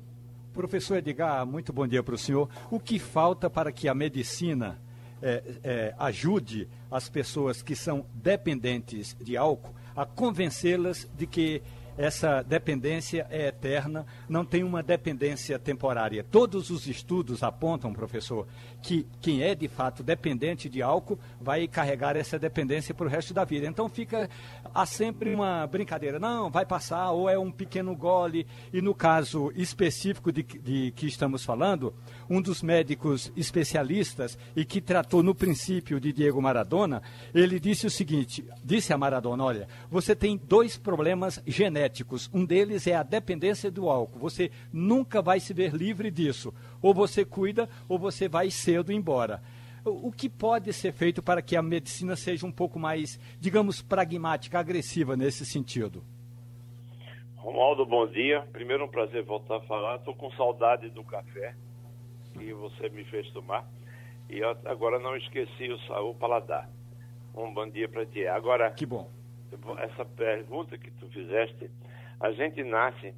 Professor Edgar, muito bom dia para o senhor. O que falta para que a medicina é, é, ajude as pessoas que são dependentes de álcool a convencê-las de que essa dependência é eterna, não tem uma dependência temporária. Todos os estudos apontam, professor, que quem é de fato dependente de álcool vai carregar essa dependência para o resto da vida. Então fica há sempre uma brincadeira, não, vai passar, ou é um pequeno gole. E no caso específico de, de que estamos falando, um dos médicos especialistas e que tratou no princípio de Diego Maradona, ele disse o seguinte: disse a Maradona, olha, você tem dois problemas genéticos genéticos. Um deles é a dependência do álcool. Você nunca vai se ver livre disso. Ou você cuida, ou você vai cedo embora. O que pode ser feito para que a medicina seja um pouco mais, digamos, pragmática, agressiva nesse sentido? Romualdo, bom dia. Primeiro, um prazer voltar a falar. Estou com saudade do café que você me fez tomar. E agora não esqueci o, o paladar. Um bom dia para ti. Agora, que bom. Essa pergunta que tu fizeste, a gente nasce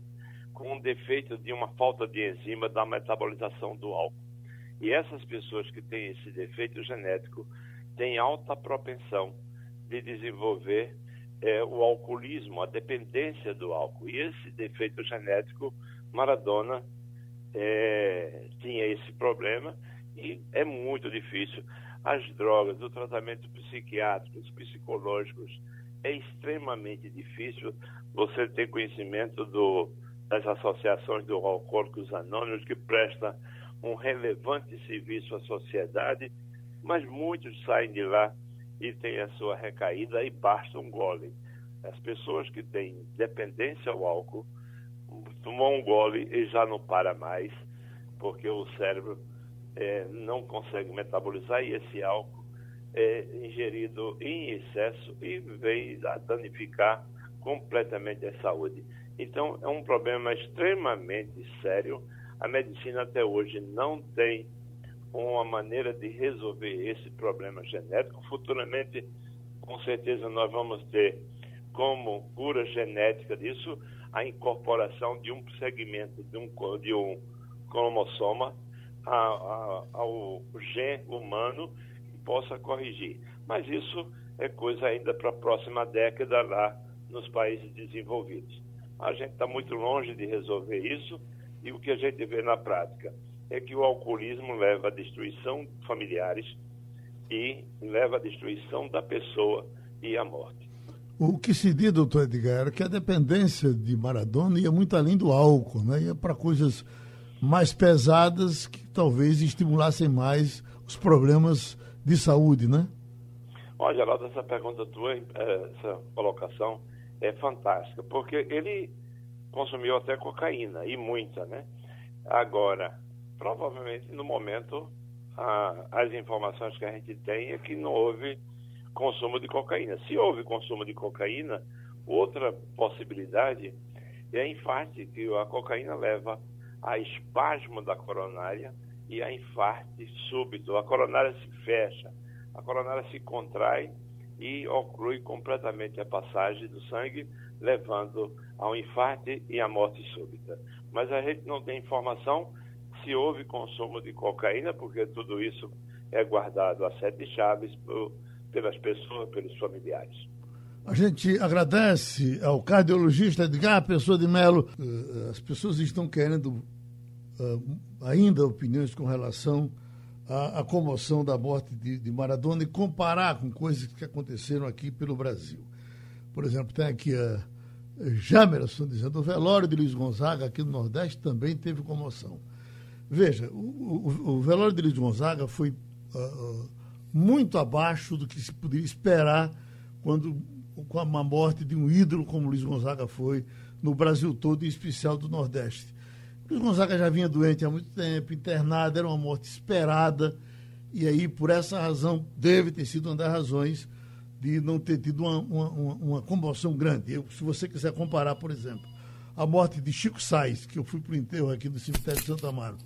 com um defeito de uma falta de enzima da metabolização do álcool. E essas pessoas que têm esse defeito genético têm alta propensão de desenvolver é, o alcoolismo, a dependência do álcool. E esse defeito genético, Maradona é, tinha esse problema e é muito difícil. As drogas, o tratamento psiquiátrico, os psicológicos, é extremamente difícil você ter conhecimento do, das associações do Alcoólicos Anônimos que presta um relevante serviço à sociedade, mas muitos saem de lá e têm a sua recaída e basta um gole. As pessoas que têm dependência ao álcool tomam um gole e já não para mais, porque o cérebro é, não consegue metabolizar e esse álcool é ingerido em excesso e vem a danificar completamente a saúde. Então, é um problema extremamente sério. A medicina até hoje não tem uma maneira de resolver esse problema genético. Futuramente, com certeza, nós vamos ter como cura genética disso a incorporação de um segmento de um, de um cromossoma a, a, ao gene humano possa corrigir. Mas isso é coisa ainda para a próxima década lá nos países desenvolvidos. A gente está muito longe de resolver isso e o que a gente vê na prática é que o alcoolismo leva à destruição familiares e leva à destruição da pessoa e à morte. O que se diz, doutor Edgar, era que a dependência de Maradona ia muito além do álcool, né? ia para coisas mais pesadas que talvez estimulassem mais os problemas de saúde, né? Olha, Geraldo, essa pergunta tua, eh, essa colocação é fantástica, porque ele consumiu até cocaína, e muita, né? Agora, provavelmente no momento a, as informações que a gente tem é que não houve consumo de cocaína. Se houve consumo de cocaína, outra possibilidade é infarte, que a cocaína leva a espasmo da coronária e a infarte súbito. A coronária se fecha, a coronária se contrai e oclui completamente a passagem do sangue, levando ao infarte e à morte súbita. Mas a gente não tem informação se houve consumo de cocaína, porque tudo isso é guardado a sete chaves por, pelas pessoas, pelos familiares. A gente agradece ao cardiologista Edgar Pessoa de Melo. Eh, as pessoas estão querendo ainda opiniões com relação à, à comoção da morte de, de, Maradona e comparar com coisas que aconteceram aqui pelo Brasil. Por exemplo, tem aqui a Jamerson dizendo o velório de Luiz Gonzaga aqui no Nordeste também teve comoção. Veja, o, o, o velório de Luiz Gonzaga foi uh, muito abaixo do que se poderia esperar quando com a morte de um ídolo como Luiz Gonzaga foi no Brasil todo, em especial do Nordeste. Luiz Gonzaga já vinha doente há muito tempo, internado, era uma morte esperada, e aí, por essa razão, deve ter sido uma das razões de não ter tido uma, uma, uma comoção grande. Eu, se você quiser comparar, por exemplo, a morte de Chico Sainz, que eu fui para o enterro aqui do cemitério de Santa Amaro,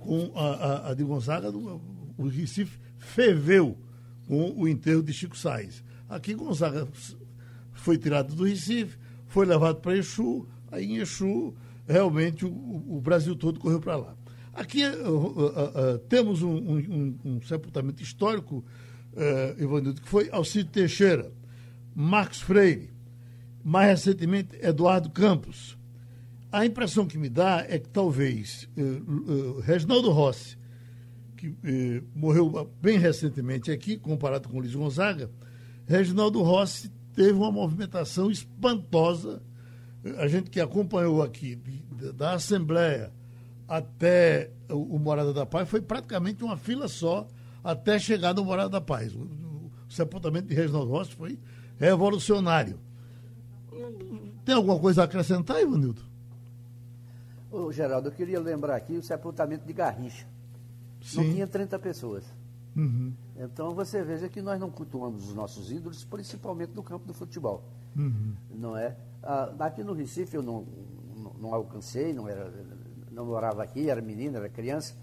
com a, a, a de Gonzaga, o Recife ferveu com o enterro de Chico Sainz. Aqui Gonzaga foi tirado do Recife, foi levado para Exu, aí em Exu realmente o, o Brasil todo correu para lá. Aqui uh, uh, uh, temos um, um, um, sepultamento histórico, uh, Ivanildo, que foi Alcide Teixeira, Marcos Freire, mais recentemente Eduardo Campos. A impressão que me dá é que talvez uh, uh, Reginaldo Rossi, que morreu bem recentemente aqui, comparado com Luiz Gonzaga, Reginaldo Rossi teve uma movimentação espantosa. A gente que acompanhou aqui, da Assembleia até o, Morada da Paz, foi praticamente uma fila só até chegar no Morada da Paz. O, o, o sepultamento de Reginaldo Rossi foi revolucionário. Tem alguma coisa a acrescentar, Ivanildo? Ô, Geraldo, eu queria lembrar aqui o sepultamento de Garrincha. Sim. Não tinha 30 pessoas. Uhum. Então você veja que nós não cultuamos os nossos ídolos, principalmente no campo do futebol. Uhum. Não é? Ah, aqui no Recife eu não, não, não, alcancei, não, era, não morava aqui, era menino, era criança,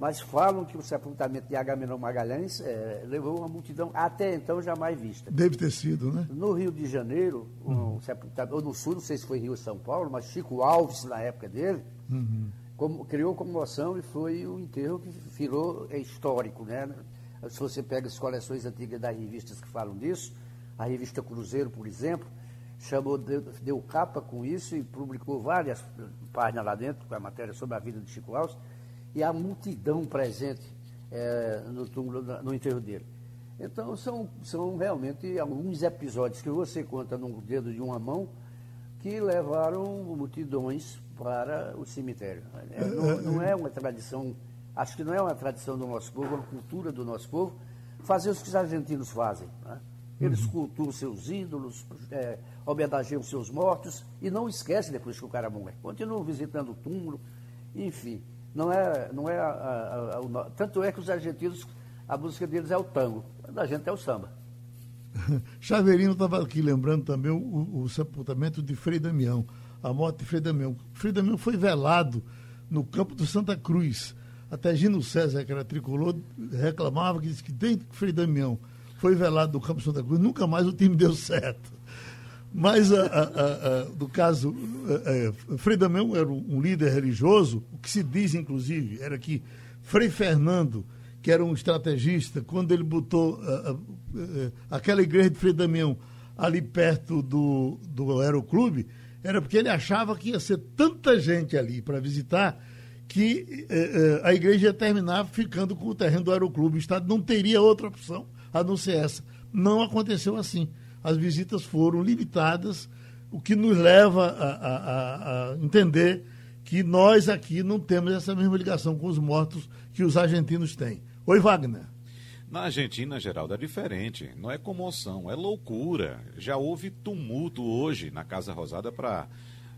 mas falam que o sepultamento de Agamenon Magalhães é, levou uma multidão até então jamais vista. Deve ter sido, né? No Rio de Janeiro, Uhum. um sepultamento, ou no Sul, não sei se foi Rio ou São Paulo, mas Chico Alves, na época dele, Uhum. como- criou comoção e foi o enterro que virou é, histórico, né? Se você pega as coleções antigas das revistas que falam disso, a revista Cruzeiro, por exemplo, chamou, deu, deu capa com isso e publicou várias páginas lá dentro, com a matéria sobre a vida de Chico Alves, e a multidão presente eh, no túmulo, no enterro dele. Então, são, são realmente alguns episódios que você conta no dedo de uma mão que levaram multidões para o cemitério. É, não, não é uma tradição, acho que não é uma tradição do nosso povo, é uma cultura do nosso povo, fazer o que os argentinos fazem. né? Eles cultuam seus ídolos, é, homenageiam seus mortos e não esquecem depois que o cara morre. Continuam visitando o túmulo, enfim. Não é, não é a- a- a- tanto é que os argentinos, a música deles é o tango, a da gente é o samba. Chaveirinho estava aqui lembrando também o, o sepultamento de Frei Damião, a morte de Frei Damião. Frei Damião foi velado no campo do Santa Cruz. Até Gino César, que era tricolor, reclamava que disse que desde que Frei Damião foi velado no campo do Santa Cruz, nunca mais o time deu certo. Mas, a, a, a, no caso, a, Frei Damião era um líder religioso, o que se diz, inclusive, era que Frei Fernando, que era um estrategista, quando ele botou aquela igreja de Frei Damião ali perto do, do Aeroclube, era porque ele achava que ia ser tanta gente ali para visitar que eh, eh, a igreja ia terminar ficando com o terreno do Aeroclube. O Estado não teria outra opção a não ser essa. Não aconteceu assim. As visitas foram limitadas, o que nos leva a, a, a entender que nós aqui não temos essa mesma ligação com os mortos que os argentinos têm. Oi, Wagner. Na Argentina, Geraldo, é diferente. Não é comoção, é loucura. Já houve tumulto hoje na Casa Rosada para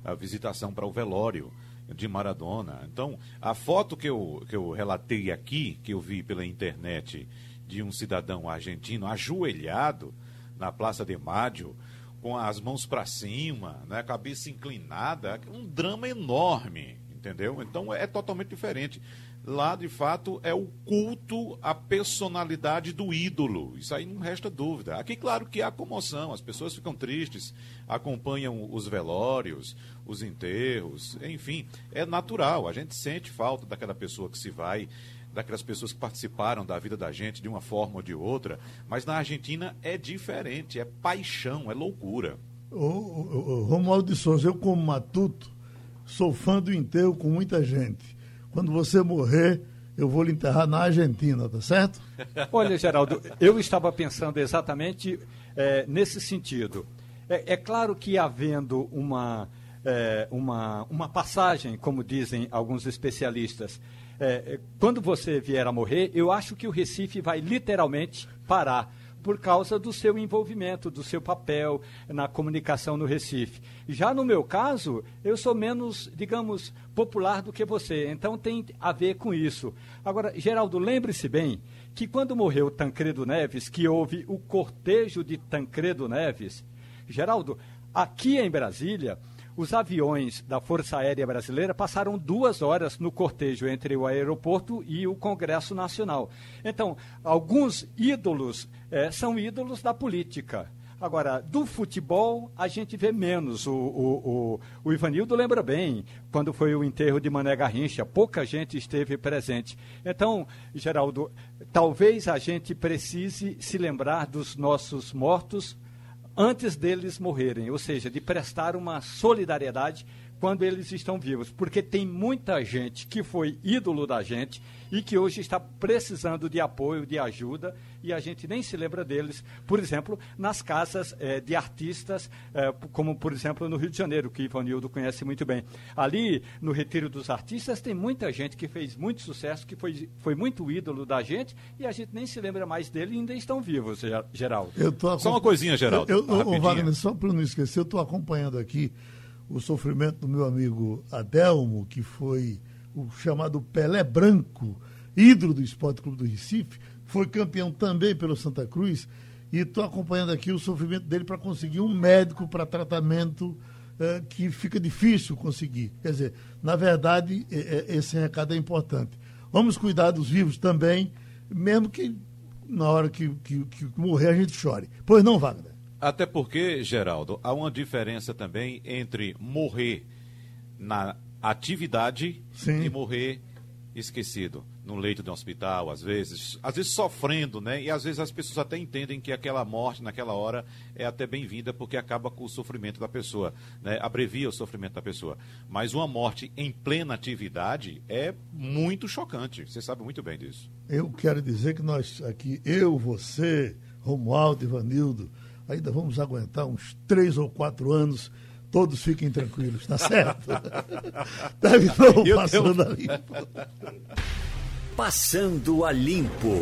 a visitação para o velório de Maradona. Então, a foto que eu, que eu relatei aqui, que eu vi pela internet, de um cidadão argentino ajoelhado na Praça de Mádio, com as mãos para cima, né, cabeça inclinada, um drama enorme, entendeu? Então é totalmente diferente. Lá, de fato, é o culto à personalidade do ídolo. Isso aí não resta dúvida. Aqui, claro que há comoção, as pessoas ficam tristes, acompanham os velórios, os enterros, enfim, é natural. A gente sente falta daquela pessoa que se vai, daquelas pessoas que participaram da vida da gente de uma forma ou de outra, mas na Argentina é diferente, é paixão, é loucura. O, o, o Romualdo de Souza, eu como matuto, sou fã do enterro com muita gente. Quando você morrer, eu vou lhe enterrar na Argentina, tá certo? Olha, Geraldo, eu estava pensando exatamente é, nesse sentido. É, é, claro que havendo uma, é, uma, uma passagem, como dizem alguns especialistas, quando você vier a morrer, eu acho que o Recife vai literalmente parar por causa do seu envolvimento, do seu papel na comunicação no Recife. Já no meu caso, eu sou menos, digamos, popular do que você, então tem a ver com isso. Agora, Geraldo, lembre-se bem que quando morreu Tancredo Neves, que houve o cortejo de Tancredo Neves, Geraldo, aqui em Brasília, os aviões da Força Aérea Brasileira passaram duas horas no cortejo entre o aeroporto e o Congresso Nacional. Então, alguns ídolos é, são ídolos da política. Agora, do futebol, a gente vê menos. O, o, o, o, Ivanildo lembra bem, quando foi o enterro de Mané Garrincha, pouca gente esteve presente. Então, Geraldo, talvez a gente precise se lembrar dos nossos mortos antes deles morrerem, ou seja, de prestar uma solidariedade quando eles estão vivos, porque tem muita gente que foi ídolo da gente e que hoje está precisando de apoio, de ajuda, e a gente nem se lembra deles, por exemplo, nas casas eh, de artistas, eh, como por exemplo no Rio de Janeiro, que Ivanildo conhece muito bem. Ali, no Retiro dos Artistas, tem muita gente que fez muito sucesso, que foi, foi muito ídolo da gente, e a gente nem se lembra mais dele e ainda estão vivos, Geraldo. Só uma coisinha, Geraldo. Eu, eu, Wagner, só para não esquecer, eu estou acompanhando aqui o sofrimento do meu amigo Adelmo, que foi o chamado Pelé Branco, ídolo do Esporte Clube do Recife, foi campeão também pelo Santa Cruz, e estou acompanhando aqui o sofrimento dele para conseguir um médico para tratamento eh, que fica difícil conseguir. Quer dizer, na verdade, esse recado é importante. vamos cuidar dos vivos também, mesmo que na hora que, que, que morrer a gente chore. Pois não, Wagner? Até porque, Geraldo, há uma diferença também entre morrer na atividade Sim. e morrer esquecido no leito de um hospital, às vezes, às vezes sofrendo, né? E às vezes as pessoas até entendem que aquela morte naquela hora é até bem-vinda porque acaba com o sofrimento da pessoa, né? Abrevia o sofrimento da pessoa. Mas uma morte em plena atividade é muito chocante. Você sabe muito bem disso. Eu quero dizer que nós aqui, eu, você, Romualdo, Ivanildo, ainda vamos aguentar uns três ou quatro anos todos fiquem tranquilos, tá certo? Deve não passando a limpo. Passando a limpo.